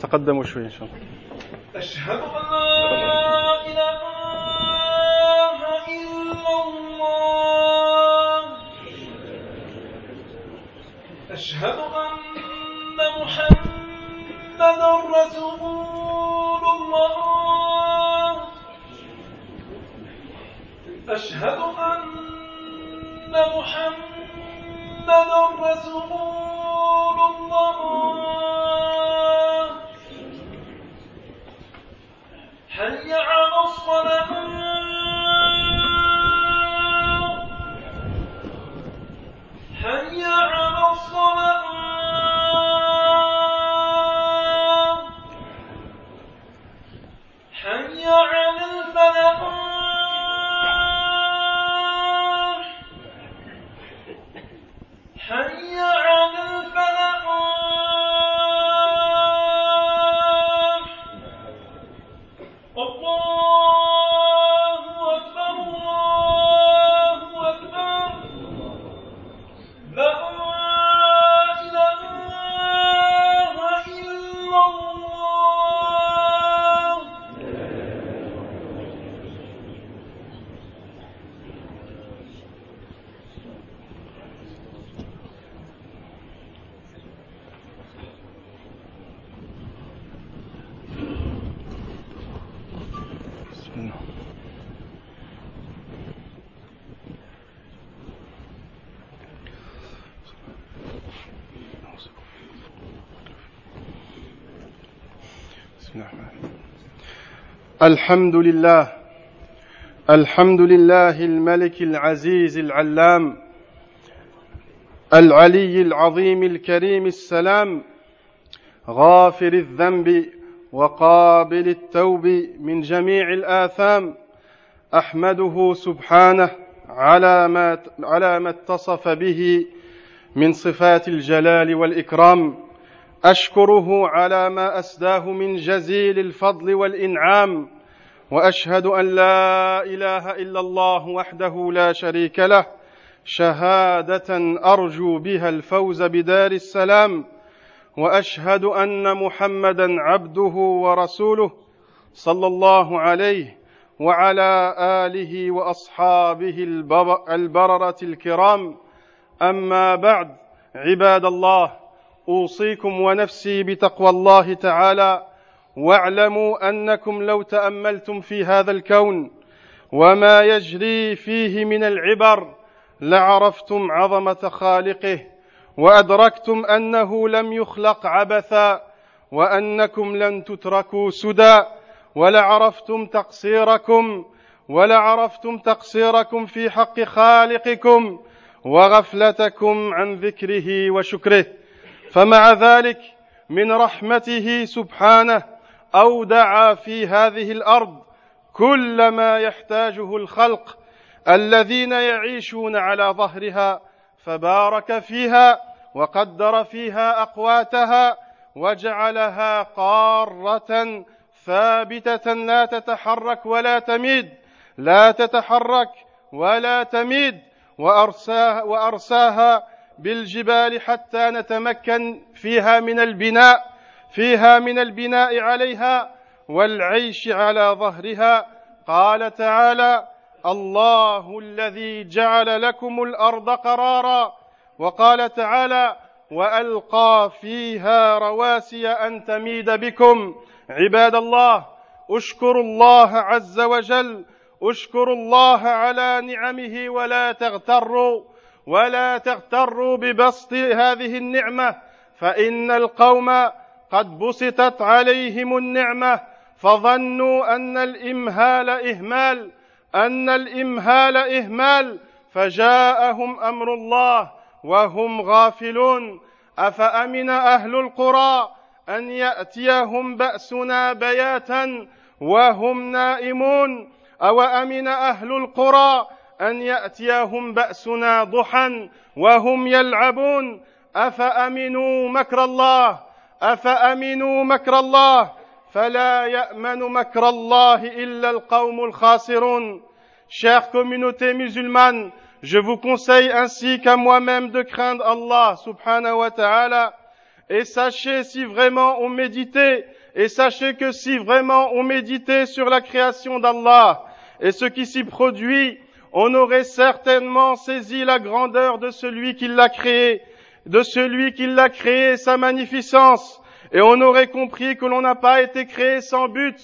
تقدموا شوي إن شاء الله. أشهد أن لا إله إلا الله. أشهد أن محمدا رسول الله. أشهد أن محمدا رسول الله. حي على الصلاة حي الحمد لله الحمد لله الملك العزيز العلام. العلي العظيم الكريم السلام. غافر الذنب وقابل التوب من جميع الآثام. أحمده سبحانه على ما على ما اتصف به من صفات الجلال والإكرام. أشكره على ما أسداه من جزيل الفضل والإنعام. وأشهد أن لا إله إلا الله وحده لا شريك له شهادة أرجو بها الفوز بدار السلام وأشهد أن محمدا عبده ورسوله صلى الله عليه وعلى آله وأصحابه البر- البررة الكرام. أما بعد عباد الله أوصيكم ونفسي بتقوى الله تعالى واعلموا أنكم لو تأملتم في هذا الكون وما يجري فيه من العبر لعرفتم عظمة خالقه وأدركتم أنه لم يخلق عبثا وأنكم لن تتركوا سدى ولعرفتم تقصيركم ولعرفتم تقصيركم في حق خالقكم وغفلتكم عن ذكره وشكره فمع ذلك من رحمته سبحانه أودع في هذه الأرض كل ما يحتاجه الخلق الذين يعيشون على ظهرها فبارك فيها وقدر فيها أقواتها وجعلها قارة ثابتة لا تتحرك ولا تميد لا تتحرك ولا تميد وأرساها, وأرساها بالجبال حتى نتمكن فيها من البناء. فيها من البناء عليها والعيش على ظهرها. قال تعالى الله الذي جعل لكم الأرض قرارا. وقال تعالى وألقى فيها رواسي أن تميد بكم. عباد الله اشكروا الله عز وجل اشكروا الله على نعمه ولا تغتروا ولا تغتروا ببسط هذه النعمة. فإن القوم قد بسطت عليهم النعمة فظنوا أن الإمهال إهمال أن الإمهال إهمال فجاءهم أمر الله وهم غافلون. أفأمن أهل القرى أن يأتيهم بأسنا بياتا وهم نائمون؟ أو امن أهل القرى أن يأتيهم بأسنا ضحى وهم يلعبون؟ أفأمنوا مكر الله افامنوا مكر الله فلا يامن مكر الله الا القوم الخاسرون chère communauté musulmane, je vous conseille ainsi qu'à moi-même de craindre Allah subhanahu wa ta'ala. Et sachez si vraiment on méditait, et sachez que si vraiment on méditait sur la création d'Allah et ce qui s'y produit, on aurait certainement saisi la grandeur de celui qui l'a créé, de celui qui l'a créé, sa magnificence, et on aurait compris que l'on n'a pas été créé sans but,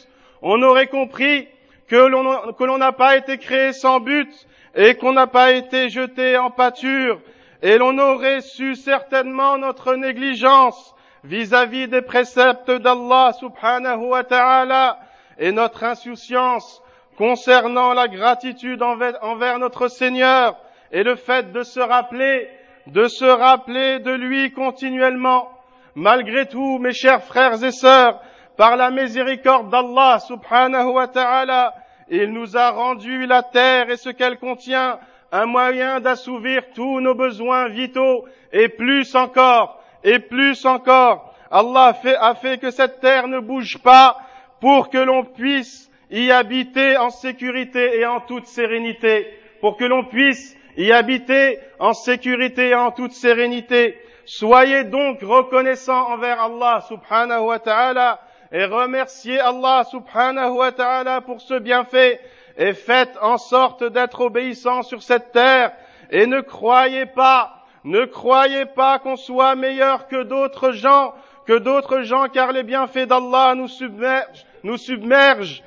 on aurait compris que l'on n'a pas été créé sans but et qu'on n'a pas été jeté en pâture, et l'on aurait su certainement notre négligence vis-à-vis des préceptes d'Allah subhanahu wa ta'ala et notre insouciance concernant la gratitude envers, notre Seigneur et le fait de se rappeler, de se rappeler de lui continuellement. Malgré tout, mes chers frères et sœurs, par la miséricorde d'Allah subhanahu wa ta'ala, il nous a rendu la terre et ce qu'elle contient un moyen d'assouvir tous nos besoins vitaux et plus encore, et plus encore. Allah a fait que cette terre ne bouge pas pour que l'on puisse y habiter en sécurité et en toute sérénité, pour que l'on puisse y habiter en sécurité et en toute sérénité. Soyez donc reconnaissants envers Allah subhanahu wa ta'ala et remerciez Allah subhanahu wa ta'ala pour ce bienfait et faites en sorte d'être obéissants sur cette terre et ne croyez pas, ne croyez pas qu'on soit meilleur que d'autres gens, que d'autres gens car les bienfaits d'Allah nous submergent, nous submergent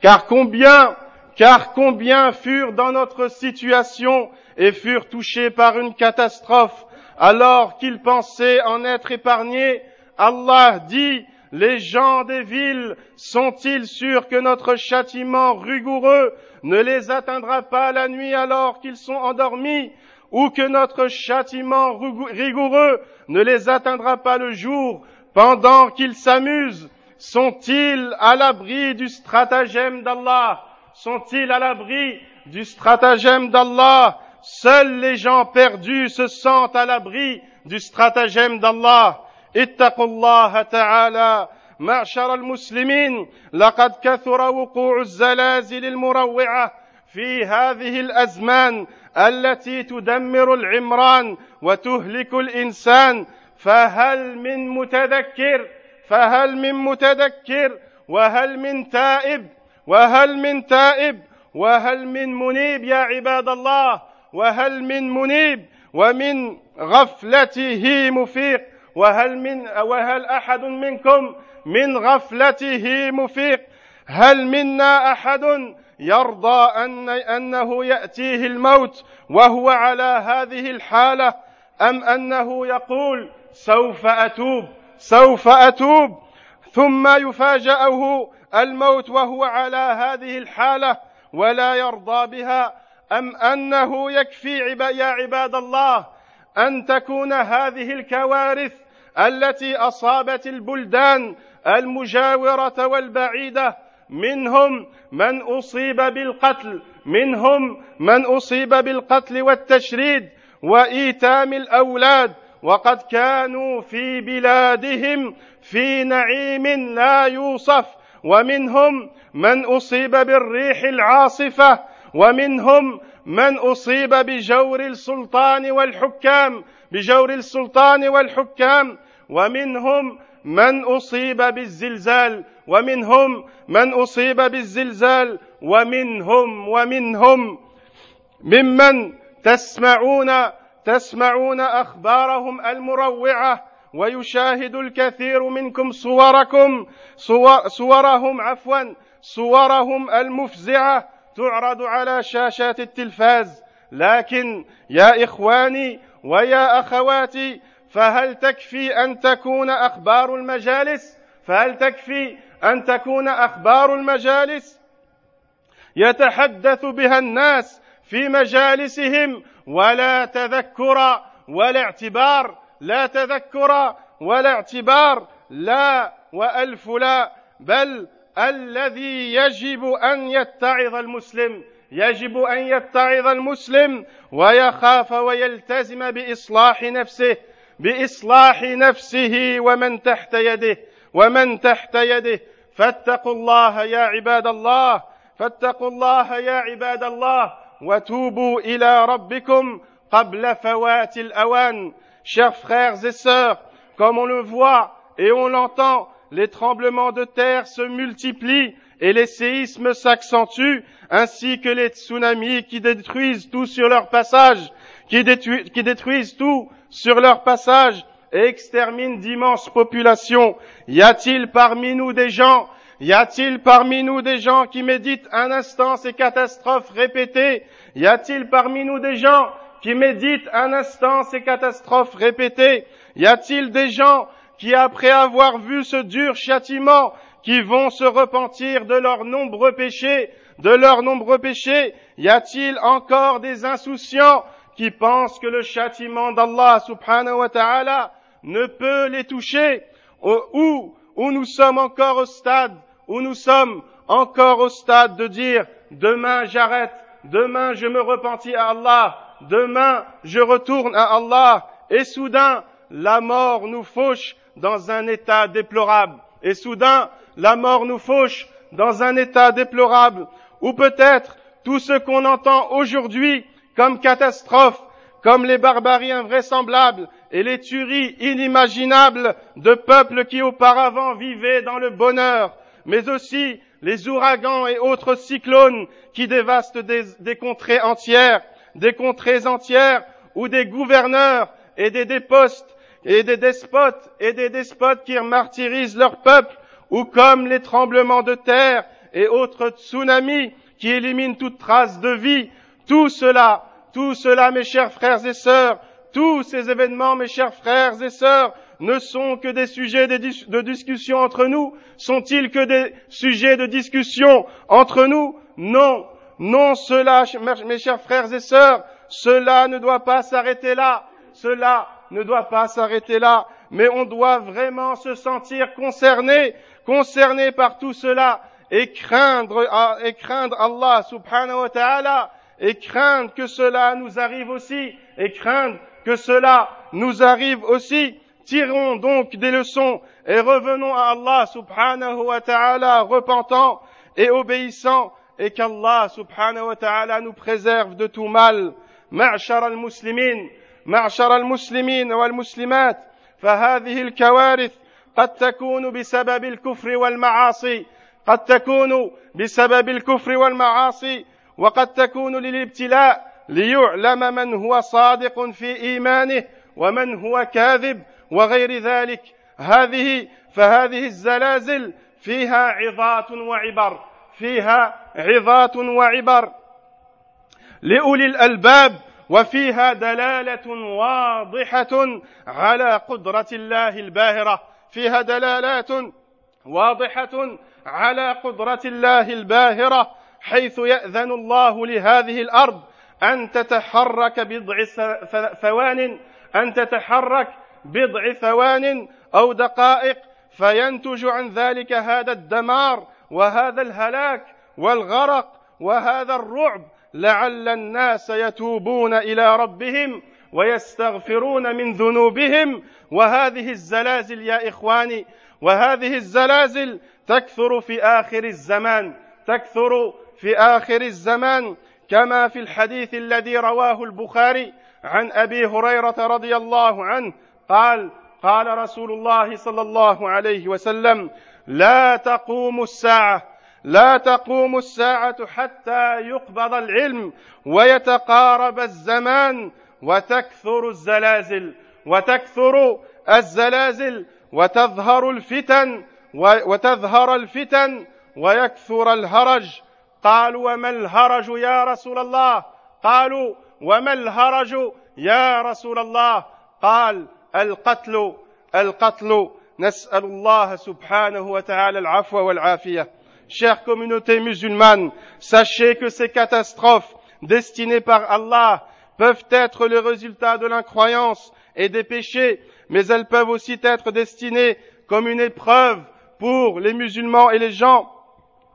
car combien, car combien furent dans notre situation et furent touchés par une catastrophe alors qu'ils pensaient en être épargnés. Allah dit, les gens des villes sont-ils sûrs que notre châtiment rigoureux ne les atteindra pas la nuit alors qu'ils sont endormis, ou que notre châtiment rigoureux ne les atteindra pas le jour pendant qu'ils s'amusent? Sont-ils à l'abri du stratagème d'Allah? Sont-ils à l'abri du stratagème d'Allah? Seuls les gens perdus se sentent à l'abri du stratagème d'Allah. اتقوا الله تعالى معشر المسلمين لقد كثر وقوع الزلازل المروعه في هذه الازمان التي تدمر العمران وتهلك الانسان فهل من متذكر فهل من متذكر وهل من تائب وهل من تائب؟ وهل من منيب يا عباد الله؟ وهل من منيب ومن غفلته مفيق؟ وهل من وهل أحد منكم من غفلته مفيق؟ هل منا أحد يرضى أن أنه يأتيه الموت وهو على هذه الحالة؟ أم أنه يقول سوف أتوب سوف أتوب ثم يفاجأه الموت وهو على هذه الحالة ولا يرضى بها أم أنه يكفي يا عباد الله أن تكون هذه الكوارث التي أصابت البلدان المجاورة والبعيدة منهم من أصيب بالقتل منهم من أصيب بالقتل والتشريد وإيتام الأولاد وقد كانوا في بلادهم في نعيم لا يوصف ومنهم من أصيب بالريح العاصفة ومنهم من أصيب بجور السلطان والحكام بجور السلطان والحكام ومنهم من أصيب بالزلزال ومنهم من أصيب بالزلزال ومنهم ومنهم ممن تسمعون تسمعون أخبارهم المروعة ويشاهد الكثير منكم صوركم صور صورهم عفوا صورهم المفزعة تعرض على شاشات التلفاز. لكن يا إخواني ويا أخواتي فهل تكفي أن تكون أخبار المجالس؟ فهل تكفي أن تكون أخبار المجالس؟ يتحدث بها الناس في مجالسهم ولا تذكر ولا اعتبار لا تذكر ولا اعتبار لا وألف لا بل الذي يجب أن يتعظ المسلم يجب أن يتعظ المسلم ويخاف ويلتزم بإصلاح نفسه بإصلاح نفسه ومن تحت يده ومن تحت يده. فاتقوا الله يا عباد الله فاتقوا الله يا عباد الله وتوبوا إلى ربكم قبل فوات الأوان. Chers frères et sœurs, comme on le voit et on l'entend, les tremblements de terre se multiplient et les séismes s'accentuent, ainsi que les tsunamis qui détruisent tout sur leur passage, qui, détruisent tout sur leur passage et exterminent d'immenses populations. Y a-t-il parmi nous des gens y a-t-il parmi nous des gens qui méditent un instant ces catastrophes répétées Y a-t-il parmi nous des gens qui méditent un instant ces catastrophes répétées. Y a-t-il des gens qui, après avoir vu ce dur châtiment, qui vont se repentir de leurs nombreux péchés, de leurs nombreux péchés? Y a-t-il encore des insouciants qui pensent que le châtiment d'Allah subhanahu wa ta'ala ne peut les toucher? Ou, où nous sommes encore au stade où nous sommes encore au stade de dire demain j'arrête, demain je me repentis à Allah, demain je retourne à Allah, et soudain la mort nous fauche dans un état déplorable, et soudain la mort nous fauche dans un état déplorable, ou peut-être tout ce qu'on entend aujourd'hui comme catastrophe, comme les barbaries invraisemblables et les tueries inimaginables de peuples qui auparavant vivaient dans le bonheur, mais aussi les ouragans et autres cyclones qui dévastent des, contrées entières, des contrées entières où des gouverneurs et des dépostes et des despotes et des despotes qui martyrisent leur peuple, ou comme les tremblements de terre et autres tsunamis qui éliminent toute trace de vie, tout cela, tout cela, mes chers frères et sœurs, tous ces événements, mes chers frères et sœurs, ne sont que des sujets de discussion entre nous. Sont-ils que des sujets de discussion entre nous? Non, non, cela, mes chers frères et sœurs, cela ne doit pas s'arrêter là. Cela ne doit pas s'arrêter là. Mais on doit vraiment se sentir concerné, concerné par tout cela et craindre, et craindre Allah subhanahu wa ta'ala et craindre que cela nous arrive aussi et craindre que cela nous arrive aussi. Tirons donc des leçons et revenons à Allah subhanahu wa ta'ala repentant et obéissant et qu'Allah subhanahu wa ta'ala nous préserve de tout mal. معشر المسلمين معشر المسلمين والمسلمات فهذه الكوارث قد تكون بسبب الكفر والمعاصي. قد تكون بسبب الكفر والمعاصي. وقد تكون للابتلاء ليعلم من هو صادق في إيمانه ومن هو كاذب وغير ذلك. هذه فهذه الزلازل فيها عظات وعبر. فيها عظات وعبر لأولي الألباب وفيها دلالة واضحة على قدرة الله الباهرة. فيها دلالات واضحة على قدرة الله الباهرة حيث يأذن الله لهذه الأرض أن تتحرك بضع ثوان أن تتحرك بضع ثوان أو دقائق فينتج عن ذلك هذا الدمار وهذا الهلاك. والغرق وهذا الرعب لعل الناس يتوبون إلى ربهم ويستغفرون من ذنوبهم. وهذه الزلازل يا إخواني وهذه الزلازل تكثر في آخر الزمان تكثر في آخر الزمان كما في الحديث الذي رواه البخاري عن أبي هريرة رضي الله عنه قال قال رسول الله صلى الله عليه وسلم لا تقوم الساعة لا تقوم الساعة حتى يقبض العلم ويتقارب الزمان وتكثر الزلازل وتكثر الزلازل وتظهر الفتن وتظهر الفتن ويكثر الهرج. قالوا وما الهرج يا رسول الله؟ قالوا وما الهرج يا رسول الله؟ قال القتل القتل. نسأل الله سبحانه وتعالى العفو والعافية. Chère communauté musulmane, sachez que ces catastrophes destinées par Allah peuvent être le résultat de l'incroyance et des péchés, mais elles peuvent aussi être destinées comme une épreuve pour les musulmans et les gens,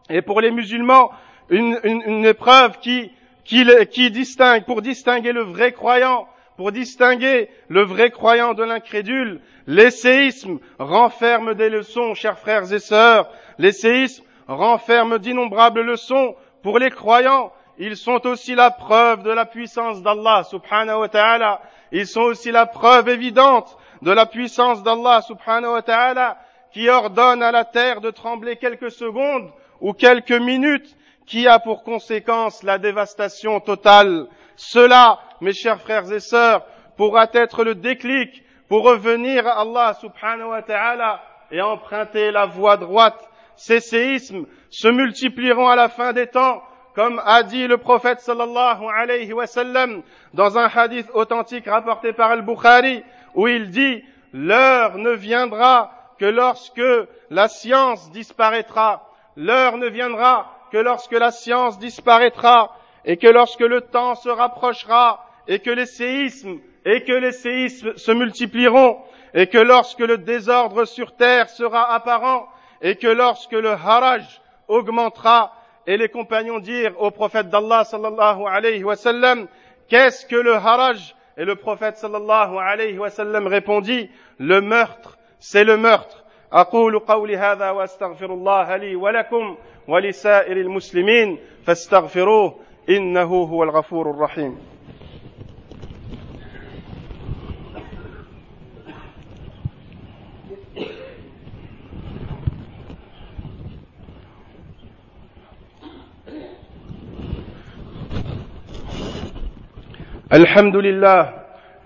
et pour les musulmans, une, épreuve qui, qui, qui distingue, pour distinguer le vrai croyant pour distinguer le vrai croyant de l'incrédule, les séismes renferment des leçons, chers frères et sœurs. Les séismes renferment d'innombrables leçons pour les croyants, ils sont aussi la preuve de la puissance d'Allah subhanahu wa ta'ala. Ils sont aussi la preuve évidente de la puissance d'Allah subhanahu wa ta'ala qui ordonne à la terre de trembler quelques secondes ou quelques minutes qui a pour conséquence la dévastation totale. Cela, mes chers frères et sœurs, pourra être le déclic pour revenir à Allah subhanahu wa ta'ala et emprunter la voie droite. Ces séismes se multiplieront à la fin des temps, comme a dit le prophète sallallahu alayhi wa sallam dans un hadith authentique rapporté par Al-Bukhari, où il dit, l'heure ne viendra que lorsque la science disparaîtra. L'heure ne viendra que lorsque la science disparaîtra et que lorsque le temps se rapprochera et que les séismes et que les séismes se multiplieront et que lorsque le désordre sur terre sera apparent et que lorsque le haraj augmentera et les compagnons dirent au prophète d'Allah sallallahu alayhi wa sallam qu'est-ce que le haraj et le prophète sallallahu alayhi wa sallam répondit le meurtre c'est le meurtre أقول قولي هذا وأستغفر الله لي ولكم ولسائر المسلمين فاستغفروه إنه هو الغفور الرحيم الحمد لله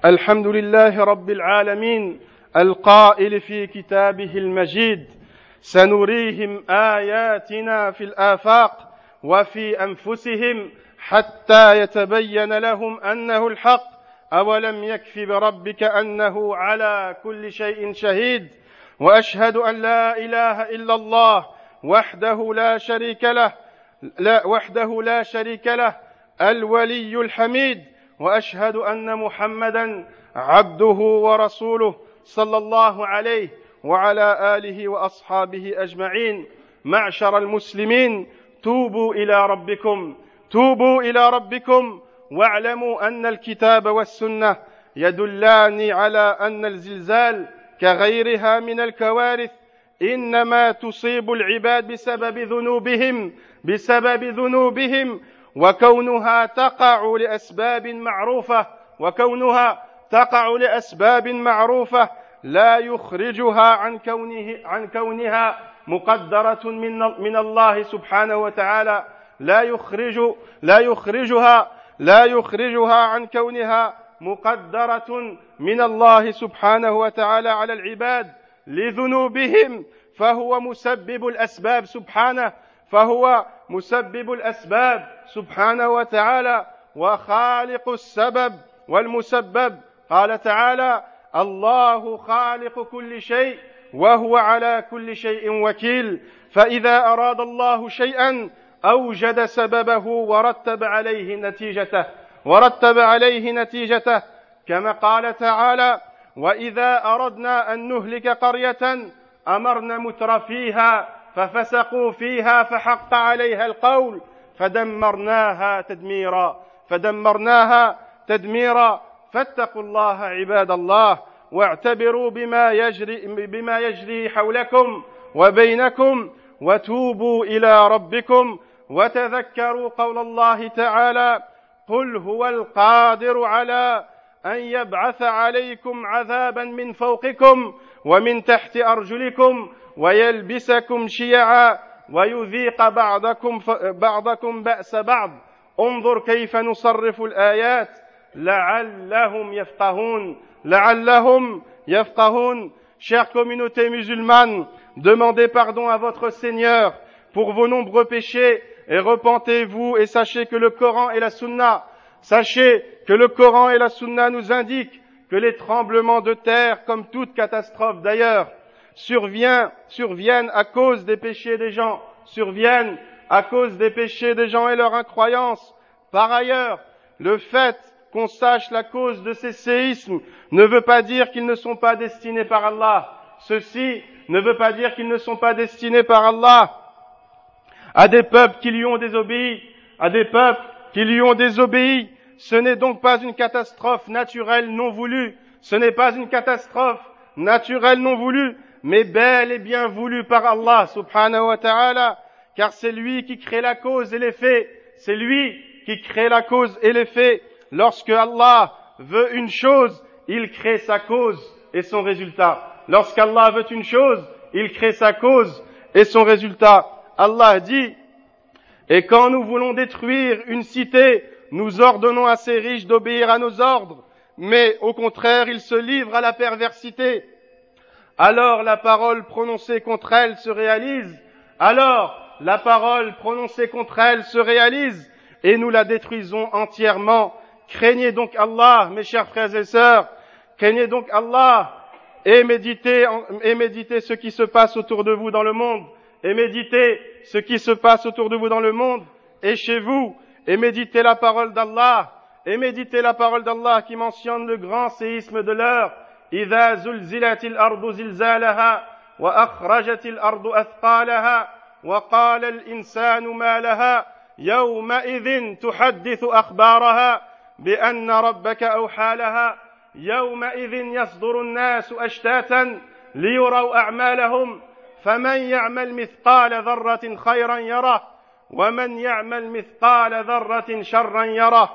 الحمد لله رب العالمين القائل في كتابه المجيد سنريهم آياتنا في الآفاق وفي أنفسهم حتى يتبين لهم أنه الحق. أولم يكف بربك أنه على كل شيء شهيد؟ وأشهد أن لا إله إلا الله وحده لا شريك له لا وحده لا شريك له الولي الحميد. وأشهد أن محمدا عبده ورسوله صلى الله عليه وعلى آله وأصحابه أجمعين. معشر المسلمين توبوا إلى ربكم توبوا إلى ربكم واعلموا أن الكتاب والسنة يدلان على أن الزلزال كغيرها من الكوارث إنما تصيب العباد بسبب ذنوبهم بسبب ذنوبهم وكونها تقع لأسباب معروفة وكونها تقع لأسباب معروفة لا يخرجها عن كونه عن كونها مقدرة من من الله سبحانه وتعالى. لا يخرج لا يخرجها لا يخرجها عن كونها مقدرة من الله سبحانه وتعالى على العباد لذنوبهم فهو مسبب الأسباب سبحانه. فهو مسبب الأسباب سبحانه وتعالى وخالق السبب والمسبب. قال تعالى الله خالق كل شيء وهو على كل شيء وكيل. فإذا أراد الله شيئا أوجد سببه ورتب عليه نتيجته ورتب عليه نتيجته. كما قال تعالى وإذا أردنا أن نهلك قرية أمرنا متر فيها. ففسقوا فيها فحق عليها القول فدمرناها تدميرا فدمرناها تدميرا. فاتقوا الله عباد الله واعتبروا بما يجري بما يجري حولكم وبينكم وتوبوا إلى ربكم وتذكروا قول الله تعالى قل هو القادر على أن يبعث عليكم عذابا من فوقكم ومن تحت أرجلكم ويلبسكم شيعا ويذيق بعضكم بعضكم باس بعض انظر كيف نصرف الايات لعلهم يفقهون لعلهم يفقهون chère communauté musulmane demandez pardon à votre Seigneur pour vos nombreux péchés et repentez-vous et sachez que le Coran et la Sunna sachez que le Coran et la Sunna nous indiquent que les tremblements de terre comme toute catastrophe d'ailleurs surviennent, surviennent à cause des péchés des gens surviennent à cause des péchés des gens et leur incroyance par ailleurs le fait qu'on sache la cause de ces séismes ne veut pas dire qu'ils ne sont pas destinés par Allah. Ceci ne veut pas dire qu'ils ne sont pas destinés par Allah à des peuples qui lui ont désobéi, à des peuples qui lui ont désobéi. Ce n'est donc pas une catastrophe naturelle non voulue, ce n'est pas une catastrophe naturelle non voulue, mais bel et bien voulue par Allah subhanahu wa ta'ala, car c'est lui qui crée la cause et l'effet. C'est lui qui crée la cause et l'effet. Lorsque Allah veut une chose, il crée sa cause et son résultat. Lorsqu'Allah veut une chose, il crée sa cause et son résultat. Allah dit, et quand nous voulons détruire une cité, nous ordonnons à ces riches d'obéir à nos ordres, mais au contraire, ils se livrent à la perversité. Alors la parole prononcée contre elle se réalise, alors la parole prononcée contre elle se réalise, et nous la détruisons entièrement. Craignez donc Allah, mes chers frères et sœurs, craignez donc Allah, et méditez, et méditez ce qui se passe autour de vous dans le monde, et méditez ce qui se passe autour de vous dans le monde. Et chez vous, et méditez la parole d'Allah, et méditez la parole d'Allah qui mentionne le grand séisme de l'heure. إذا زلزلت الأرض زلزالها وأخرجت الأرض أثقالها وقال الإنسان ما لها يومئذ تحدث أخبارها بأن ربك أوحى لها يومئذ يصدر الناس أشتاتا ليروا أعمالهم فمن يعمل مثقال ذرة خيرا يره ومن يعمل مثقال ذرة شرا يره.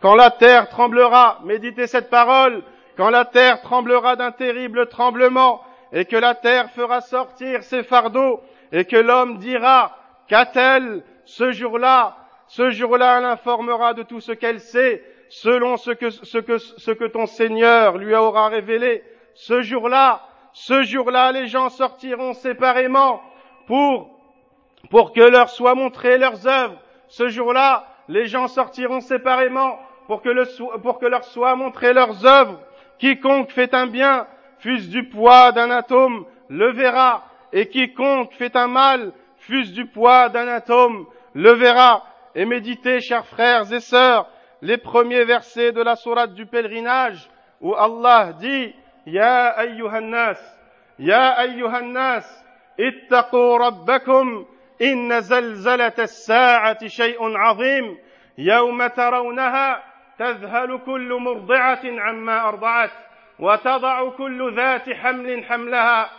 Quand la terre tremblera, méditez cette parole, quand la terre tremblera d'un terrible tremblement, et que la terre fera sortir ses fardeaux, et que l'homme dira, qu'a-t-elle ce jour-là? Ce jour-là, elle informera de tout ce qu'elle sait, selon ce que, ton Seigneur lui aura révélé. Ce jour-là, ce jour-là, les gens sortiront séparément pour, pour que leur soient montrées leurs œuvres. Ce jour-là, les gens sortiront séparément pour que, pour que leur soient montrées leurs œuvres. Quiconque fait un bien, fût-ce du poids d'un atome, le verra, et quiconque fait un mal, fût-ce du poids d'un atome, le verra. Et méditez, chers frères et sœurs, les premiers versets de la sourate du pèlerinage, où Allah dit, Ya ayyuhannas, Ya ayyuhannas, ittaqu rabbakum, inna zalzalat as-sa'ati shay'un 'azim, yawma tarawnaha تذهل كل مرضعة عما أرضعت وتضع كل ذات حمل حملها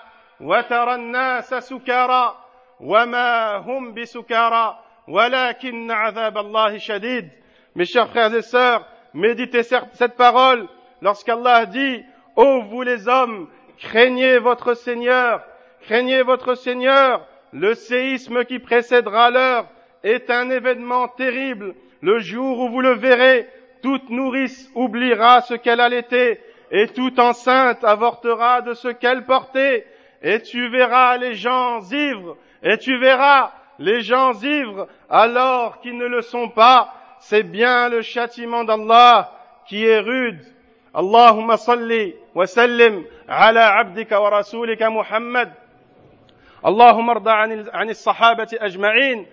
وترى الناس سكارى وما هم بسكارى ولكن عذاب الله شديد Mes chers frères et sœurs, méditez cette parole lorsqu'Allah dit Ô vous les hommes, craignez votre Seigneur, craignez votre Seigneur, le séisme qui précédera l'heure est un événement terrible. Le jour où vous le verrez, toute nourrice oubliera ce qu'elle allaitait, et toute enceinte avortera de ce qu'elle portait, et tu verras les gens ivres, et tu verras les gens ivres alors qu'ils ne le sont pas. C'est bien le châtiment d'Allah qui est rude. اللهم صل وسلم على عبدك ورسولك محمد اللهم ارض عن عن الصحابه اجمعين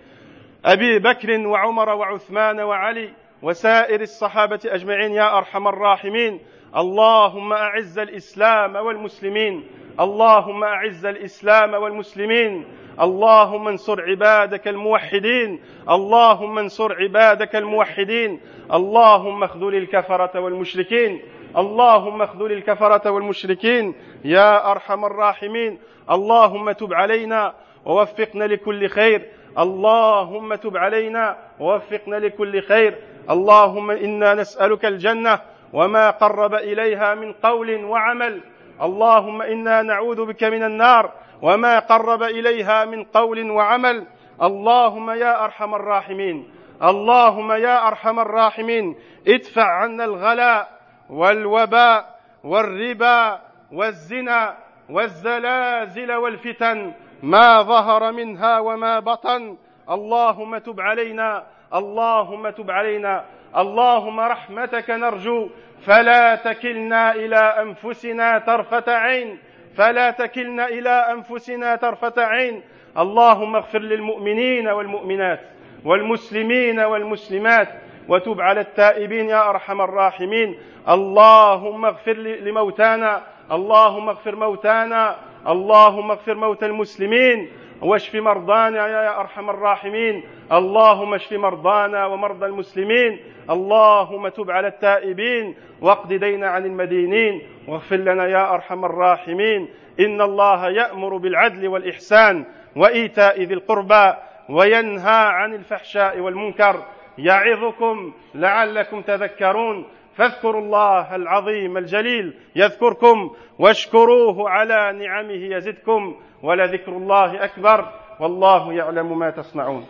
ابي بكر وعمر وعثمان وعلي وسائر الصحابة أجمعين يا أرحم الراحمين. اللهم أعز الإسلام والمسلمين. اللهم أعز الإسلام والمسلمين. اللهم انصر عبادك الموحدين. اللهم انصر عبادك الموحدين. اللهم اخذل الكفرة والمشركين. اللهم اخذل الكفرة والمشركين. يا أرحم الراحمين. اللهم تب علينا ووفقنا لكل خير. اللهم تب علينا ووفقنا لكل خير. اللهم إنا نسألك الجنة وما قرب إليها من قول وعمل. اللهم إنا نعوذ بك من النار وما قرب إليها من قول وعمل. اللهم يا أرحم الراحمين. اللهم يا أرحم الراحمين. ادفع عنا الغلاء والوباء والربا والزنا والزلازل والفتن. ما ظهر منها وما بطن. اللهم تب علينا اللهم تب علينا اللهم رحمتك نرجو. فلا تكلنا إلى أنفسنا طرفة عين. فلا تكلنا إلى أنفسنا طرفة عين. اللهم اغفر للمؤمنين والمؤمنات والمسلمين والمسلمات. وتب على التائبين يا أرحم الراحمين. اللهم اغفر لموتانا اللهم اغفر موتانا. اللهم اغفر موتى المسلمين واشف مرضانا يا أرحم الراحمين. اللهم اشف مرضانا ومرضى المسلمين. اللهم تب على التائبين واقض دينا عن المدينين واغفر لنا يا أرحم الراحمين. إن الله يأمر بالعدل والإحسان وإيتاء ذي القربى وينهى عن الفحشاء والمنكر. يعظكم لعلكم تذكرون. فاذكروا الله العظيم الجليل يذكركم واشكروه على نعمه يزدكم ولذكر الله أكبر والله يعلم ما تصنعون